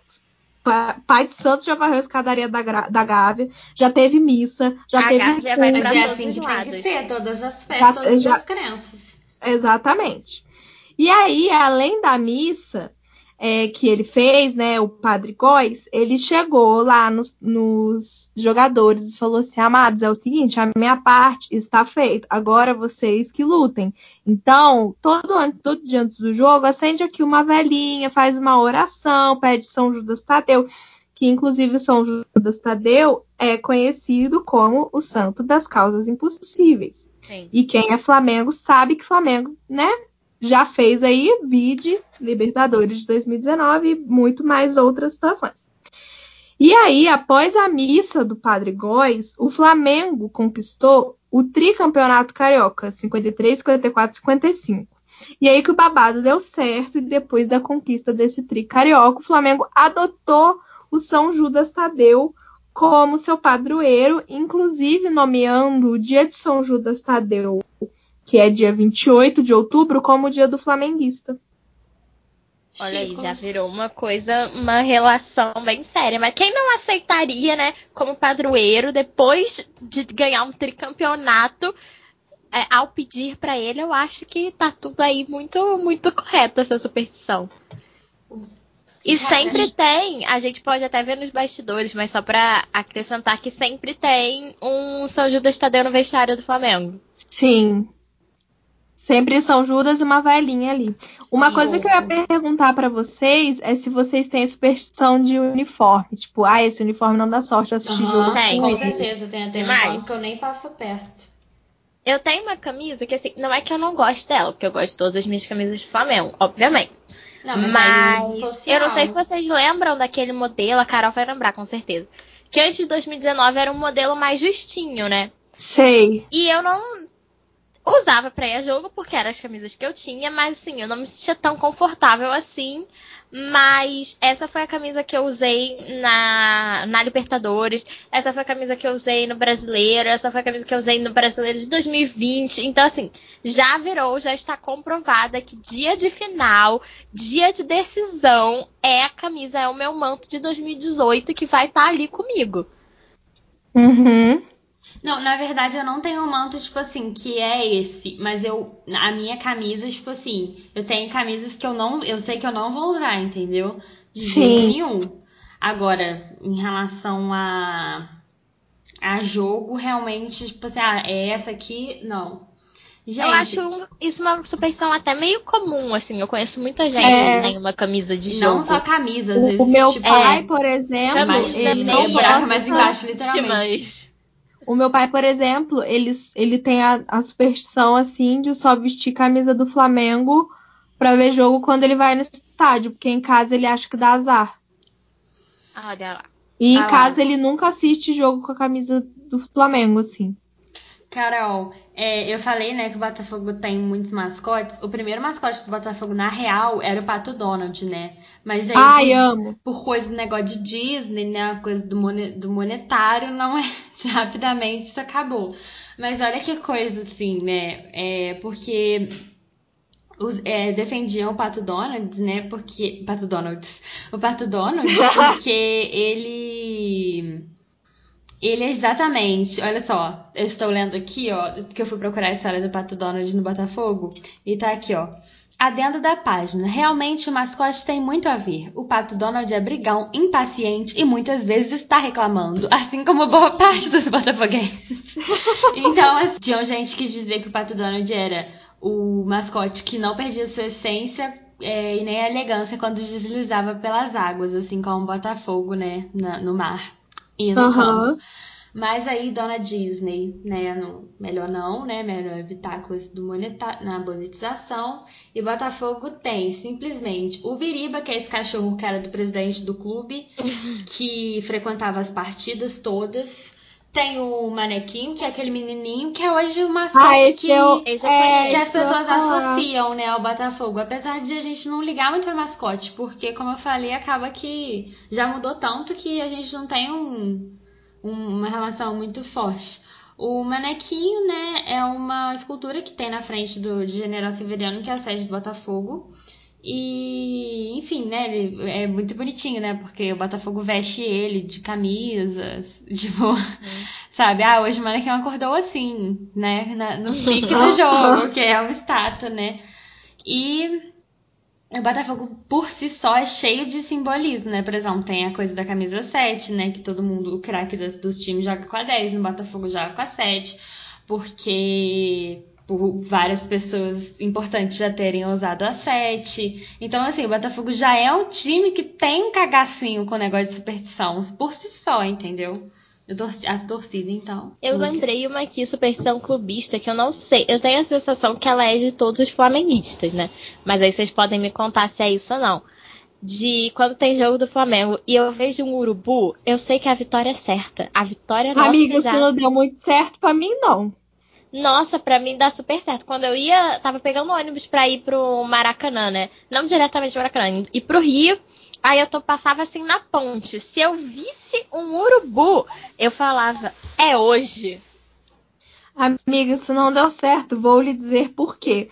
pa- Pai de Santo já varreu a escadaria da, da Gávea, já teve missa, já A teve Gávea vai Mas é assim os que tem lados. que ser, todas as fé, Já- todas já- as crenças. Exatamente. E aí, além da missa, é, que ele fez, né, o Padre Góes, ele chegou lá nos, nos, jogadores e falou assim: Amados, é o seguinte, a minha parte está feita, agora vocês que lutem. Então, todo, todo dia antes do jogo, acende aqui uma velhinha, faz uma oração, pede São Judas Tadeu, que inclusive São Judas Tadeu é conhecido como o santo das causas impossíveis. Sim. E quem é Flamengo sabe que Flamengo, né, já fez aí vide Libertadores de 2019 e muito mais outras situações. E aí, após a missa do Padre Góes, o Flamengo conquistou o tricampeonato carioca, 53, 54, 55. E aí que o babado deu certo e depois da conquista desse tri carioca, o Flamengo adotou o São Judas Tadeu como seu padroeiro, inclusive nomeando o dia de São Judas Tadeu que é dia 28 de outubro, como o dia do flamenguista. Olha aí, já virou uma coisa, uma relação bem séria. Mas quem não aceitaria, né, como padroeiro, depois de ganhar um tricampeonato, é, ao pedir para ele, eu acho que tá tudo aí muito, muito correto essa superstição. E sempre tem, a gente pode até ver nos bastidores, mas só para acrescentar que sempre tem um São Judas Tadeu no vestiário do Flamengo. Sim. Sempre São Judas e uma velhinha ali. Uma Isso. coisa que eu ia perguntar para vocês é se vocês têm superstição de uniforme. Tipo, ah, esse uniforme não dá sorte assistir uhum, jogo. Tem, com certeza. Tem até mais. que eu nem passo perto. Eu tenho uma camisa que, assim, não é que eu não gosto dela, porque eu gosto de todas as minhas camisas de Flamengo, obviamente. Não, mas, mas eu não sei se vocês lembram daquele modelo, a Carol vai lembrar, com certeza. Que antes de 2019 era um modelo mais justinho, né? Sei. E eu não usava pra ir a jogo porque eram as camisas que eu tinha, mas assim, eu não me sentia tão confortável assim. Mas essa foi a camisa que eu usei na, na Libertadores, essa foi a camisa que eu usei no Brasileiro, essa foi a camisa que eu usei no Brasileiro de 2020. Então, assim, já virou, já está comprovada que dia de final, dia de decisão, é a camisa, é o meu manto de 2018 que vai estar tá ali comigo. Uhum. Não, na verdade eu não tenho um manto, tipo assim, que é esse. Mas eu. A minha camisa, tipo assim, eu tenho camisas que eu não. Eu sei que eu não vou usar, entendeu? De Sim. jeito nenhum. Agora, em relação a. A jogo, realmente, tipo assim, ah, é essa aqui, não. Gente, eu acho isso uma suspeição até meio comum, assim. Eu conheço muita gente é... que tem uma camisa de jogo. Não só camisa, às vezes. O meu tipo, pai, é... por exemplo, ele não buraco mais embaixo, literalmente. O meu pai, por exemplo, ele, ele tem a, a superstição assim de só vestir camisa do Flamengo para ver jogo quando ele vai no estádio, porque em casa ele acha que dá azar. Olha lá. E em casa ele nunca assiste jogo com a camisa do Flamengo, assim. Carol, é, eu falei, né, que o Botafogo tem muitos mascotes. O primeiro mascote do Botafogo, na real, era o Pato Donald, né? Mas aí, Ai, por, amo. por coisa do negócio de Disney, né, a coisa do, do monetário, não é *laughs* rapidamente isso acabou. Mas olha que coisa assim, né? É, porque os, é, defendiam o Pato Donald, né? Porque. Pato Donald. O Pato Donald, *laughs* porque ele. Ele é exatamente. Olha só, eu estou lendo aqui, ó, porque eu fui procurar a história do Pato Donald no Botafogo. E tá aqui, ó. Adendo da página. Realmente o mascote tem muito a ver. O pato Donald é brigão, impaciente e muitas vezes está reclamando, assim como boa parte dos botafoguenses. *laughs* então, assim, tinha gente que dizia que o pato Donald era o mascote que não perdia sua essência é, e nem a elegância quando deslizava pelas águas, assim como o Botafogo, né, na, no mar e no uhum. campo. Mas aí, dona Disney, né, melhor não, né, melhor evitar coisa do monetar, na monetização. E Botafogo tem simplesmente o Biriba, que é esse cachorro que era do presidente do clube, *laughs* que frequentava as partidas todas. Tem o Manequim, que é aquele menininho que é hoje o mascote ah, que, eu, é, que as pessoas associam né, ao Botafogo. Apesar de a gente não ligar muito para mascote, porque, como eu falei, acaba que já mudou tanto que a gente não tem um uma relação muito forte. O manequinho, né, é uma escultura que tem na frente do de General Severiano, que é a sede do Botafogo. E, enfim, né, ele é muito bonitinho, né, porque o Botafogo veste ele de camisas, *laughs* tipo, uhum. sabe, ah, hoje o manequim acordou assim, né, na, no *laughs* pique do jogo, que é uma estátua, né. E o Botafogo por si só é cheio de simbolismo, né? Por exemplo, tem a coisa da camisa 7, né? Que todo mundo, o craque dos times joga com a 10, no Botafogo joga com a 7, porque por várias pessoas importantes já terem usado a 7. Então, assim, o Botafogo já é um time que tem um cagacinho com o negócio de superstição por si só, entendeu? Torci, as torcidas, então. Eu lembrei uma aqui, superstição clubista, que eu não sei. Eu tenho a sensação que ela é de todos os flamenguistas, né? Mas aí vocês podem me contar se é isso ou não. De quando tem jogo do Flamengo e eu vejo um urubu, eu sei que a vitória é certa. A vitória nossa Amigo, já... isso não deu muito certo para mim, não. Nossa, pra mim dá super certo. Quando eu ia, tava pegando ônibus pra ir pro Maracanã, né? Não diretamente pro Maracanã, ir pro Rio. Aí eu tô, passava assim na ponte. Se eu visse um urubu, eu falava, é hoje. Amiga, isso não deu certo. Vou lhe dizer por quê.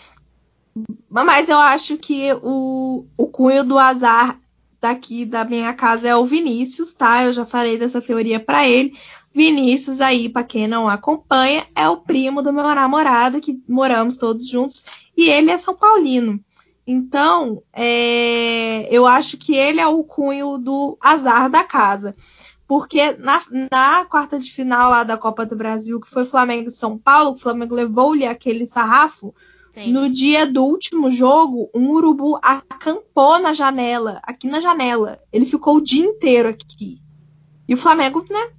Mas eu acho que o, o cunho do azar daqui da minha casa é o Vinícius, tá? Eu já falei dessa teoria para ele. Vinícius aí, para quem não acompanha, é o primo do meu namorado que moramos todos juntos e ele é São Paulino. Então, é, eu acho que ele é o cunho do azar da casa. Porque na, na, quarta de final lá da Copa do Brasil, que foi Flamengo e São Paulo, o Flamengo levou-lhe aquele sarrafo. Sim. No dia do último jogo, um urubu acampou na janela, aqui na janela. Ele ficou o dia inteiro aqui. E o Flamengo, né,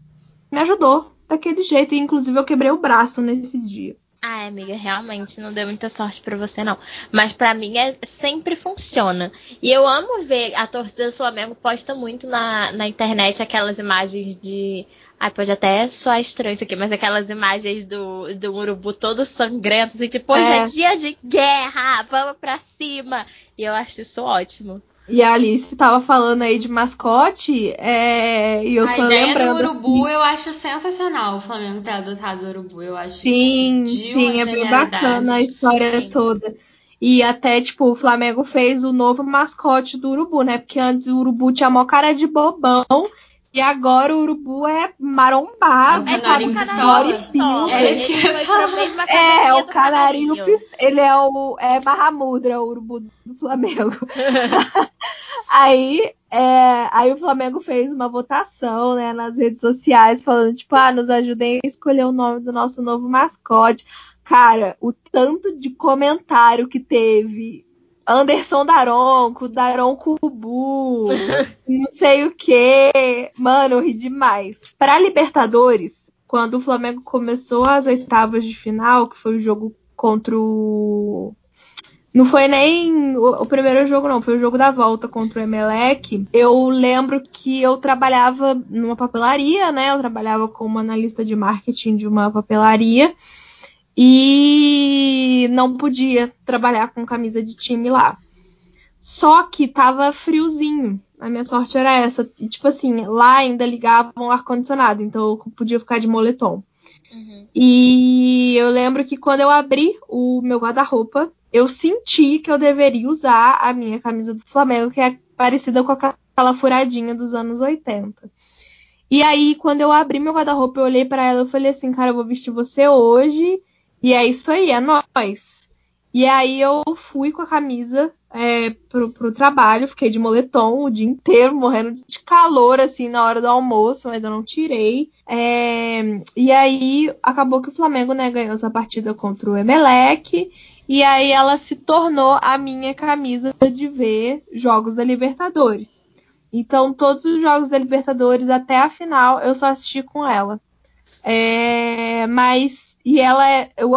me ajudou daquele jeito. E, inclusive, eu quebrei o braço nesse dia. Ah, amiga, realmente não deu muita sorte para você não. Mas para mim é, sempre funciona. E eu amo ver a torcida do Flamengo posta muito na, na internet aquelas imagens de Ai, pode até soar estranho isso aqui, mas aquelas imagens do, do urubu todo sangrento, assim, tipo, hoje é. é dia de guerra, vamos pra cima. E eu acho isso ótimo. E a Alice tava falando aí de mascote, é, e eu a tô lembrando. do urubu eu acho sensacional o Flamengo ter adotado o urubu. Eu acho Sim, sim, é bem bacana a história sim. toda. E até, tipo, o Flamengo fez o novo mascote do urubu, né? Porque antes o urubu tinha mó cara de bobão. E agora o urubu é marombado. É tipo o canarinho pistola. É, ele foi pra mesma é, o canarinho, Ele é o é Mahamudra, o urubu do Flamengo. *laughs* aí, é, aí o Flamengo fez uma votação né, nas redes sociais falando, tipo, ah, nos ajudem a escolher o nome do nosso novo mascote. Cara, o tanto de comentário que teve Anderson Daronco, Daron Cubu, *laughs* não sei o que. Mano, eu ri demais. Para Libertadores, quando o Flamengo começou as oitavas de final, que foi o jogo contra o. Não foi nem o, primeiro jogo, não, foi o jogo da volta contra o Emelec. Eu lembro que eu trabalhava numa papelaria, né? Eu trabalhava como analista de marketing de uma papelaria e não podia trabalhar com camisa de time lá. Só que tava friozinho. A minha sorte era essa. E, tipo assim, lá ainda ligavam o ar-condicionado, então eu podia ficar de moletom. Uhum. E eu lembro que quando eu abri o meu guarda-roupa, eu senti que eu deveria usar a minha camisa do Flamengo, que é parecida com aquela furadinha dos anos 80. E aí, quando eu abri meu guarda-roupa, eu olhei para ela e falei assim, cara, eu vou vestir você hoje e é isso aí, é nós. E aí eu fui com a camisa é, pro, pro trabalho, fiquei de moletom o dia inteiro, morrendo de calor, assim, na hora do almoço, mas eu não tirei. É, e aí acabou que o Flamengo, né, ganhou essa partida contra o Emelec. E aí ela se tornou a minha camisa de ver jogos da Libertadores. Então, todos os jogos da Libertadores até a final eu só assisti com ela. É, mas e ela é. Eu,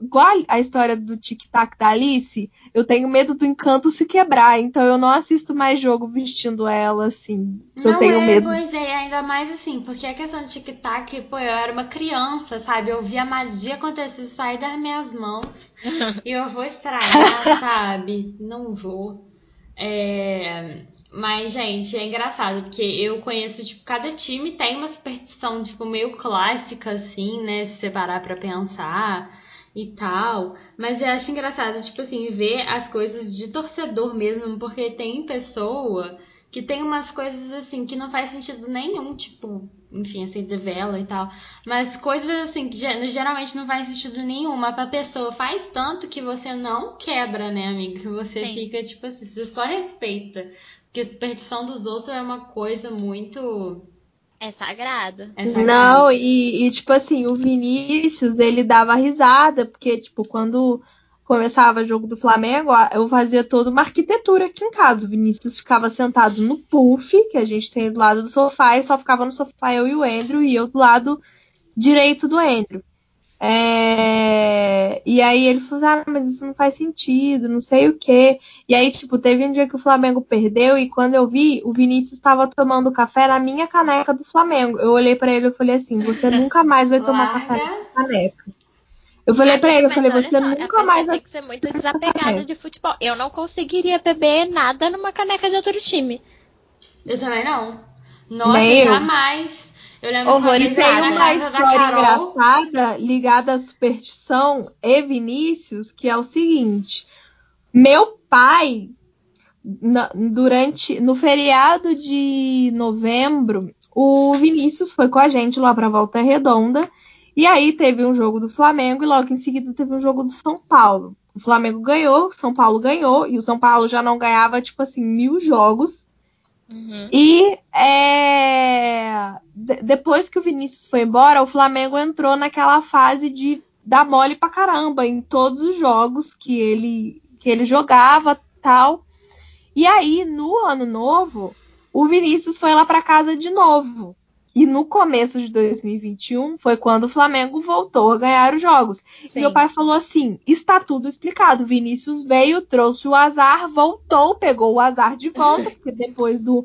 igual a história do tic-tac da Alice, eu tenho medo do encanto se quebrar. Então eu não assisto mais jogo vestindo ela, assim. Não eu tenho é, medo. Pois é, ainda mais assim, porque a questão do tic-tac, pô, eu era uma criança, sabe? Eu via a magia acontecer sair das minhas mãos. *laughs* e eu vou estragar, sabe? Não vou. É... Mas, gente, é engraçado, porque eu conheço, tipo, cada time tem uma superstição, tipo, meio clássica, assim, né? Se separar pra pensar e tal. Mas eu acho engraçado, tipo assim, ver as coisas de torcedor mesmo, porque tem pessoa que tem umas coisas, assim, que não faz sentido nenhum, tipo, enfim, acender vela e tal. Mas coisas assim que geralmente não faz sentido nenhum. Mas pra pessoa faz tanto que você não quebra, né, amiga? Que você Sim. fica, tipo assim, você só respeita. Porque a superstição dos outros é uma coisa muito. É sagrado. É sagrado. Não, e, e, tipo assim, o Vinícius, ele dava risada, porque, tipo, quando começava o jogo do Flamengo, eu fazia toda uma arquitetura aqui em casa. O Vinícius ficava sentado no puff, que a gente tem do lado do sofá, e só ficava no sofá eu e o Andrew, e eu do lado direito do Andrew. É... E aí ele falou, ah, mas isso não faz sentido, não sei o quê. E aí, tipo, teve um dia que o Flamengo perdeu, e quando eu vi, o Vinícius estava tomando café na minha caneca do Flamengo. Eu olhei para ele e falei assim, você nunca mais vai tomar Larga. café na caneca. Eu falei pra ele, eu falei, você só, nunca mais tem que ser muito desapegada de futebol. Eu não conseguiria beber nada numa caneca de outro time. Eu também não. Nossa, Nem jamais. Eu lembro que e tem uma história engraçada ligada à superstição e Vinícius, que é o seguinte. Meu pai, na, durante no feriado de novembro, o Vinícius foi com a gente lá pra Volta Redonda e aí teve um jogo do Flamengo e logo em seguida teve um jogo do São Paulo. O Flamengo ganhou, São Paulo ganhou, e o São Paulo já não ganhava, tipo assim, mil jogos. Uhum. E é, depois que o Vinícius foi embora, o Flamengo entrou naquela fase de dar mole pra caramba em todos os jogos que ele, que ele jogava tal. E aí, no ano novo, o Vinícius foi lá para casa de novo. E no começo de 2021 foi quando o Flamengo voltou a ganhar os jogos. Sim. E meu pai falou assim: está tudo explicado. Vinícius veio, trouxe o azar, voltou, pegou o azar de volta, porque depois do,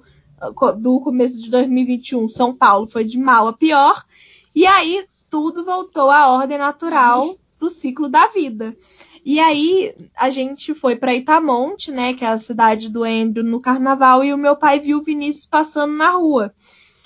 do começo de 2021, São Paulo foi de mal a pior. E aí tudo voltou à ordem natural do ciclo da vida. E aí a gente foi para Itamonte, né, que é a cidade do Andrew, no carnaval, e o meu pai viu o Vinícius passando na rua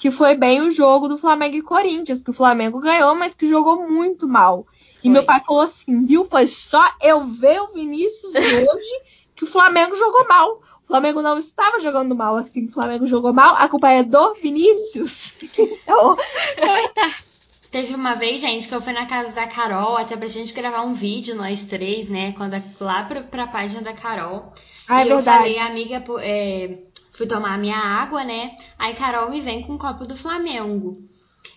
que foi bem o jogo do Flamengo e Corinthians, que o Flamengo ganhou, mas que jogou muito mal. Foi. E meu pai falou assim, viu? Foi só eu ver o Vinícius hoje *laughs* que o Flamengo jogou mal. O Flamengo não estava jogando mal assim, o Flamengo jogou mal, a culpa é do Vinícius. *laughs* então, Teve uma vez, gente, que eu fui na casa da Carol, até pra gente gravar um vídeo, nós três, né? Quando lá pra, pra página da Carol. Ah, é e verdade. eu falei, amiga, é, fui tomar minha água, né? Aí Carol me vem com um copo do Flamengo.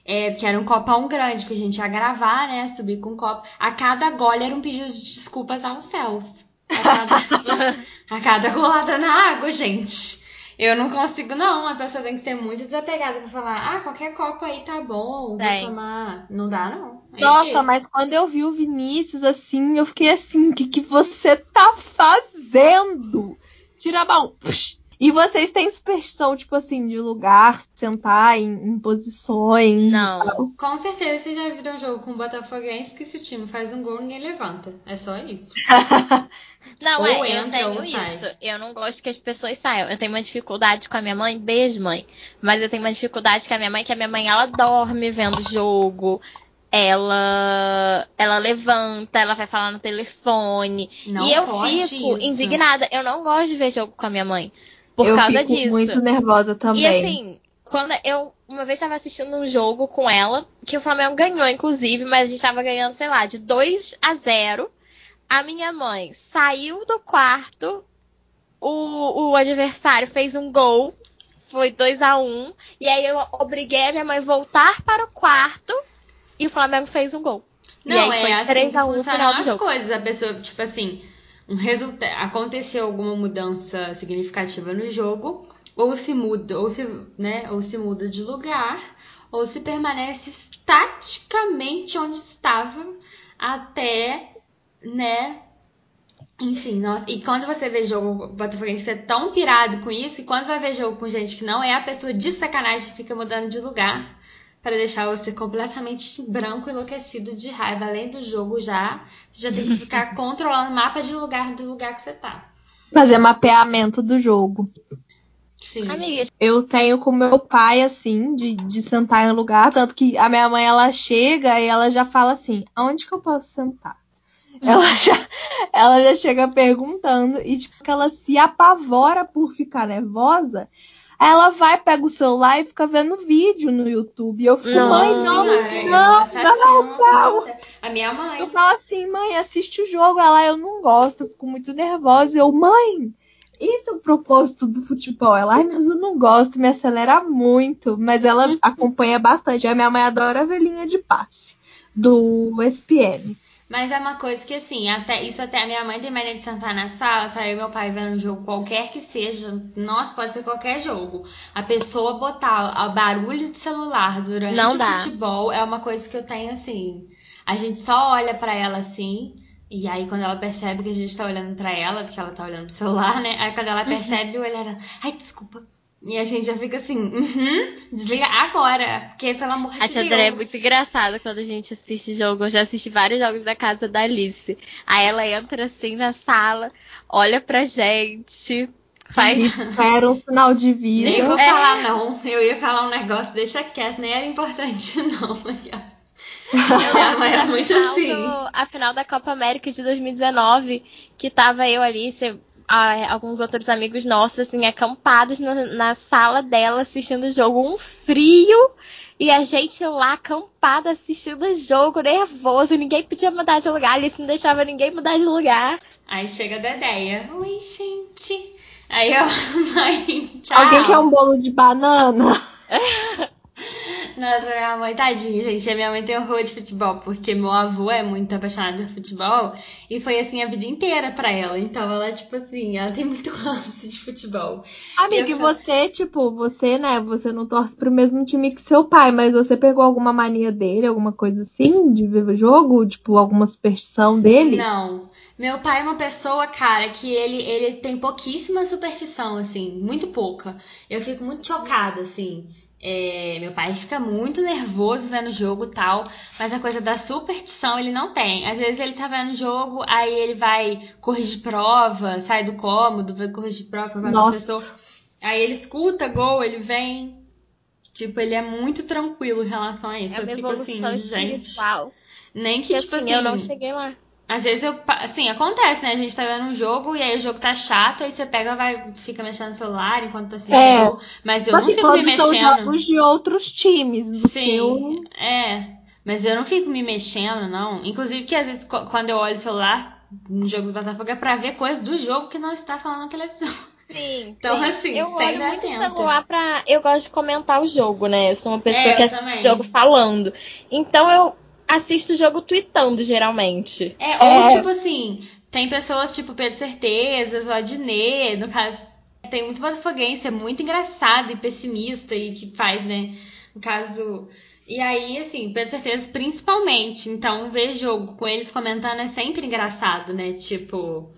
É, porque era um copão grande que a gente ia gravar, né? Subir com um copo. A cada gole era um pedido de desculpas aos céus. A cada, a cada golada na água, gente. Eu não consigo, não. A pessoa tem que ser muito desapegada pra falar, ah, qualquer copo aí tá bom, vou tomar. Não dá, não. Aí Nossa, mas quando eu vi o Vinícius assim, eu fiquei assim, o que, que você tá fazendo? Tira a mão. Puxa e vocês têm superstição, tipo assim, de lugar, sentar em, em posições? Não. Com certeza vocês já viram um jogo com o Botafoguense que se o time faz um gol, ninguém levanta. É só isso. *laughs* não, ou é, eu tenho isso. Sai. Eu não gosto que as pessoas saiam. Eu tenho uma dificuldade com a minha mãe, beijo, mãe. Mas eu tenho uma dificuldade com a minha mãe, que a minha mãe, ela dorme vendo jogo ela ela levanta, ela vai falar no telefone. Não e eu fico isso. indignada. Eu não gosto de ver jogo com a minha mãe por eu causa fico disso. muito nervosa também. E assim, quando eu uma vez estava assistindo um jogo com ela, que o Flamengo ganhou, inclusive, mas a gente estava ganhando, sei lá, de 2 a 0. A minha mãe saiu do quarto, o, o adversário fez um gol, foi 2 a 1 e aí eu obriguei a minha mãe a voltar para o quarto e o Flamengo fez um gol. Não, e aí foi é assim 3 a 1 no final do jogo. coisas, a pessoa, tipo assim, um aconteceu alguma mudança significativa no jogo, ou se muda, ou se, né, ou se muda de lugar, ou se permanece estaticamente onde estava até, né, enfim, nossa, e quando você vê jogo Botafoguense é tão pirado com isso, e quando vai ver jogo com gente que não é a pessoa de sacanagem fica mudando de lugar para deixar você completamente branco, enlouquecido de raiva. Além do jogo já, você já tem que ficar *laughs* controlando o mapa de lugar do lugar que você tá. Fazer mapeamento do jogo. Sim. Amiga. Eu tenho com meu pai, assim, de, de sentar em um lugar, tanto que a minha mãe, ela chega e ela já fala assim, aonde que eu posso sentar? Ela já, ela já chega perguntando e, tipo, ela se apavora por ficar nervosa Aí ela vai, pega o celular e fica vendo vídeo no YouTube. E eu fico, Nossa mãe, não, Senhora, eu não, não, não. A minha mãe. Eu falo assim, mãe, assiste o jogo. Ela, eu não gosto, eu fico muito nervosa. Eu, mãe, esse é o propósito do futebol. Ela, ai, mas eu não gosto, me acelera muito. Mas ela acompanha bastante. A minha mãe adora a velhinha de passe do SPM. Mas é uma coisa que, assim, até isso até a minha mãe tem mania de sentar na sala, tá eu e meu pai vendo um jogo qualquer que seja, nossa, pode ser qualquer jogo. A pessoa botar o barulho de celular durante Não o dá. futebol é uma coisa que eu tenho, assim. A gente só olha pra ela assim, e aí quando ela percebe que a gente tá olhando pra ela, porque ela tá olhando pro celular, né? Aí quando ela percebe o olhar, ai, desculpa. E a gente já fica assim, uhum, desliga agora, porque pelo amor de Acho a Deus. André muito engraçada quando a gente assiste jogo. Eu já assisti vários jogos da casa da Alice. Aí ela entra assim na sala, olha pra gente, faz. Era um sinal de vida. Nem vou É. falar não. Eu ia falar um negócio, deixa quieto, nem era importante *laughs* não. Mãe é muito assim. do- a final da Copa América de 2019, que tava eu ali, cê- ah, alguns outros amigos nossos, assim, acampados na, na sala dela assistindo o jogo, um frio, e a gente lá acampada assistindo o jogo, nervoso, ninguém podia mudar de lugar, Alice não deixava ninguém mudar de lugar. Aí chega a Dedéia. Oi, gente. Aí eu, *laughs* mãe, tchau. Alguém quer um bolo de banana? *laughs* Nossa, minha mãe, tadinha, gente. A minha mãe tem horror de futebol, porque meu avô é muito apaixonado por futebol. E foi assim a vida inteira pra ela. Então ela, tipo assim, ela tem muito *laughs* ranço de futebol. Amiga, e Eu- você, tipo, você, né? Você não torce pro mesmo time que seu pai, mas você pegou alguma mania dele, alguma coisa assim, de ver o jogo? Tipo, alguma superstição dele? Não. Meu pai é uma pessoa, cara, que ele, ele tem pouquíssima superstição, assim, muito pouca. Eu fico muito chocada, assim. É, meu pai fica muito nervoso vendo o jogo e tal, mas a coisa da superstição ele não tem. Às vezes ele tá vendo o jogo, aí ele vai corrigir prova, sai do cômodo, vai corrigir prova, vai pro Nossa. professor. Aí ele escuta gol, ele vem. Tipo, ele é muito tranquilo em relação a isso. É eu fico assim, gente. espiritual. Nem que, Que tipo assim, assim. eu não cheguei lá. Às vezes eu, assim, acontece, né? A gente tá vendo um jogo e aí o jogo tá chato, aí você pega, vai, fica mexendo no celular enquanto tá assistindo. É. o. Mas eu Mas, não assim, fico me quando são mexendo. jogos de outros times, do Sim, seu. é. Mas eu não fico me mexendo, não. Inclusive que às vezes quando eu olho o celular no jogo do Botafogo é pra ver coisas do jogo que não está falando na televisão. Sim, *laughs* Então, sim. assim, eu olho muito o atenta. celular pra. Eu gosto de comentar o jogo, né? Eu sou uma pessoa É, que assiste também. jogo falando. Então eu assisto o jogo tweetando, geralmente. É, ou É. tipo assim, tem pessoas tipo Pedro Certezas, o Adnet, no caso, tem muito botafoguense, é muito engraçado e pessimista e que faz, né, no caso... E aí, assim, Pedro Certezas principalmente, então ver jogo com eles comentando é sempre engraçado, né, tipo...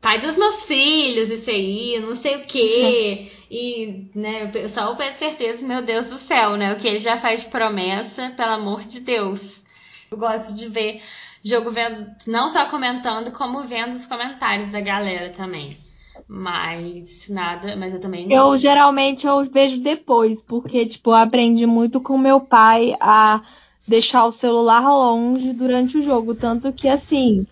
Pai dos meus filhos, isso aí, não sei o quê. *laughs* E, né, só o Pedro Certezas, meu Deus do céu, né? O que ele já faz de promessa, pelo amor de Deus. Eu gosto de ver jogo vendo, não só comentando, como vendo os comentários da galera também. Mas nada, mas eu também Eu geralmente eu vejo depois, porque, tipo, eu aprendi muito com meu pai a deixar o celular longe durante o jogo. Tanto que, assim,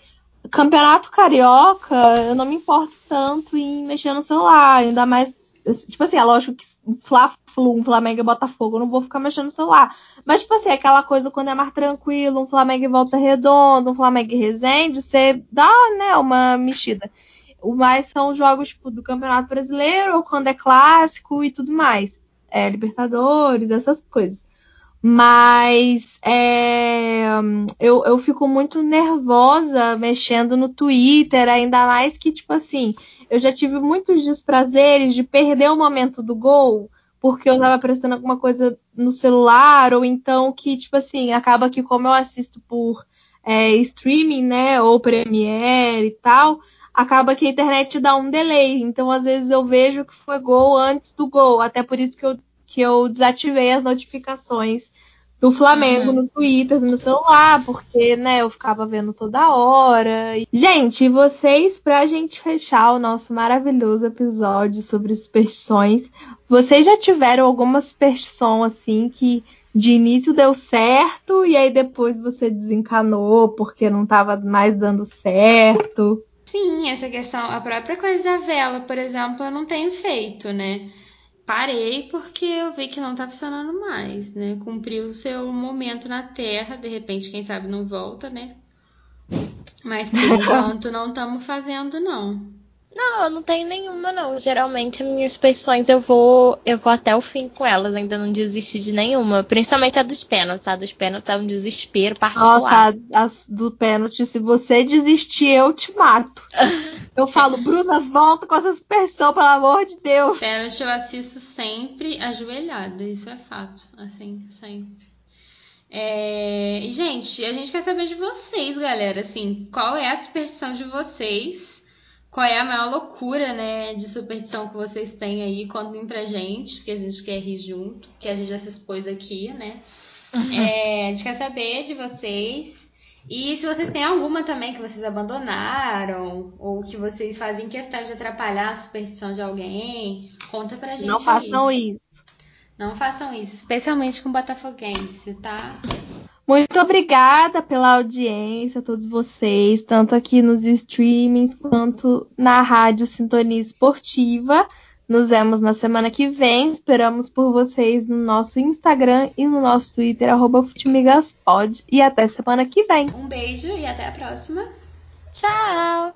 campeonato carioca, eu não me importo tanto em mexer no celular. Ainda mais. Tipo assim, é lógico que Fla-Flu, um Flamengo e Botafogo, eu não vou ficar mexendo no celular. Mas, tipo assim, aquela coisa quando é mais tranquilo, um Flamengo e Volta Redonda, um Flamengo e Resende, você dá, né, uma mexida. O mais são os jogos tipo, do Campeonato Brasileiro, ou quando é clássico e tudo mais. É, Libertadores, essas coisas. Mas é, eu, eu fico muito nervosa mexendo no Twitter, ainda mais que, tipo assim, eu já tive muitos desprazeres de perder o momento do gol, porque eu tava prestando alguma coisa no celular, ou então que, tipo assim, acaba que como eu assisto por é, streaming, né, ou Premiere e tal, acaba que a internet dá um delay. Então, às vezes, eu vejo que foi gol antes do gol. Até por isso que eu, que eu desativei as notificações do Flamengo Uhum. no Twitter, no celular, porque, né, eu ficava vendo toda hora. Gente, e vocês, pra gente fechar o nosso maravilhoso episódio sobre superstições, vocês já tiveram alguma superstição, assim, que de início deu certo e aí depois você desencanou porque não tava mais dando certo? Sim, essa questão, a própria coisa da vela, por exemplo, eu não tenho feito, né? Parei porque eu vi que não tá funcionando mais, né? Cumpriu o seu momento na Terra, de repente, quem sabe não volta, né? Mas por *laughs* enquanto não estamos fazendo, não. Não, eu não tenho nenhuma, não. Geralmente, minhas petições eu vou eu vou até o fim com elas. Ainda não desisti de nenhuma. Principalmente a dos pênaltis. A dos pênaltis é um desespero particular. Nossa, a, a do pênalti, se você desistir, eu te mato. *laughs* eu falo, Bruna, volta com essa superstição, pelo amor de Deus. Pênalti eu assisto sempre ajoelhada. Isso é fato. Assim, sempre. É... E, gente, a gente quer saber de vocês, galera. Assim, qual é a superstição de vocês? Qual é a maior loucura, né, de superstição que vocês têm aí, contem pra gente, porque a gente quer rir junto, que a gente já se expôs aqui, né? É, a gente quer saber de vocês. E se vocês têm alguma também que vocês abandonaram, ou que vocês fazem questão de atrapalhar a superstição de alguém, conta pra gente. Não façam aí. isso. Não façam isso, especialmente com botafoguense, tá? Muito obrigada pela audiência, a todos vocês, tanto aqui nos streamings quanto na Rádio Sintonia Esportiva. Nos vemos na semana que vem. Esperamos por vocês no nosso Instagram e no nosso Twitter, arroba Futimigaspod. E até semana que vem. Um beijo e até a próxima. Tchau!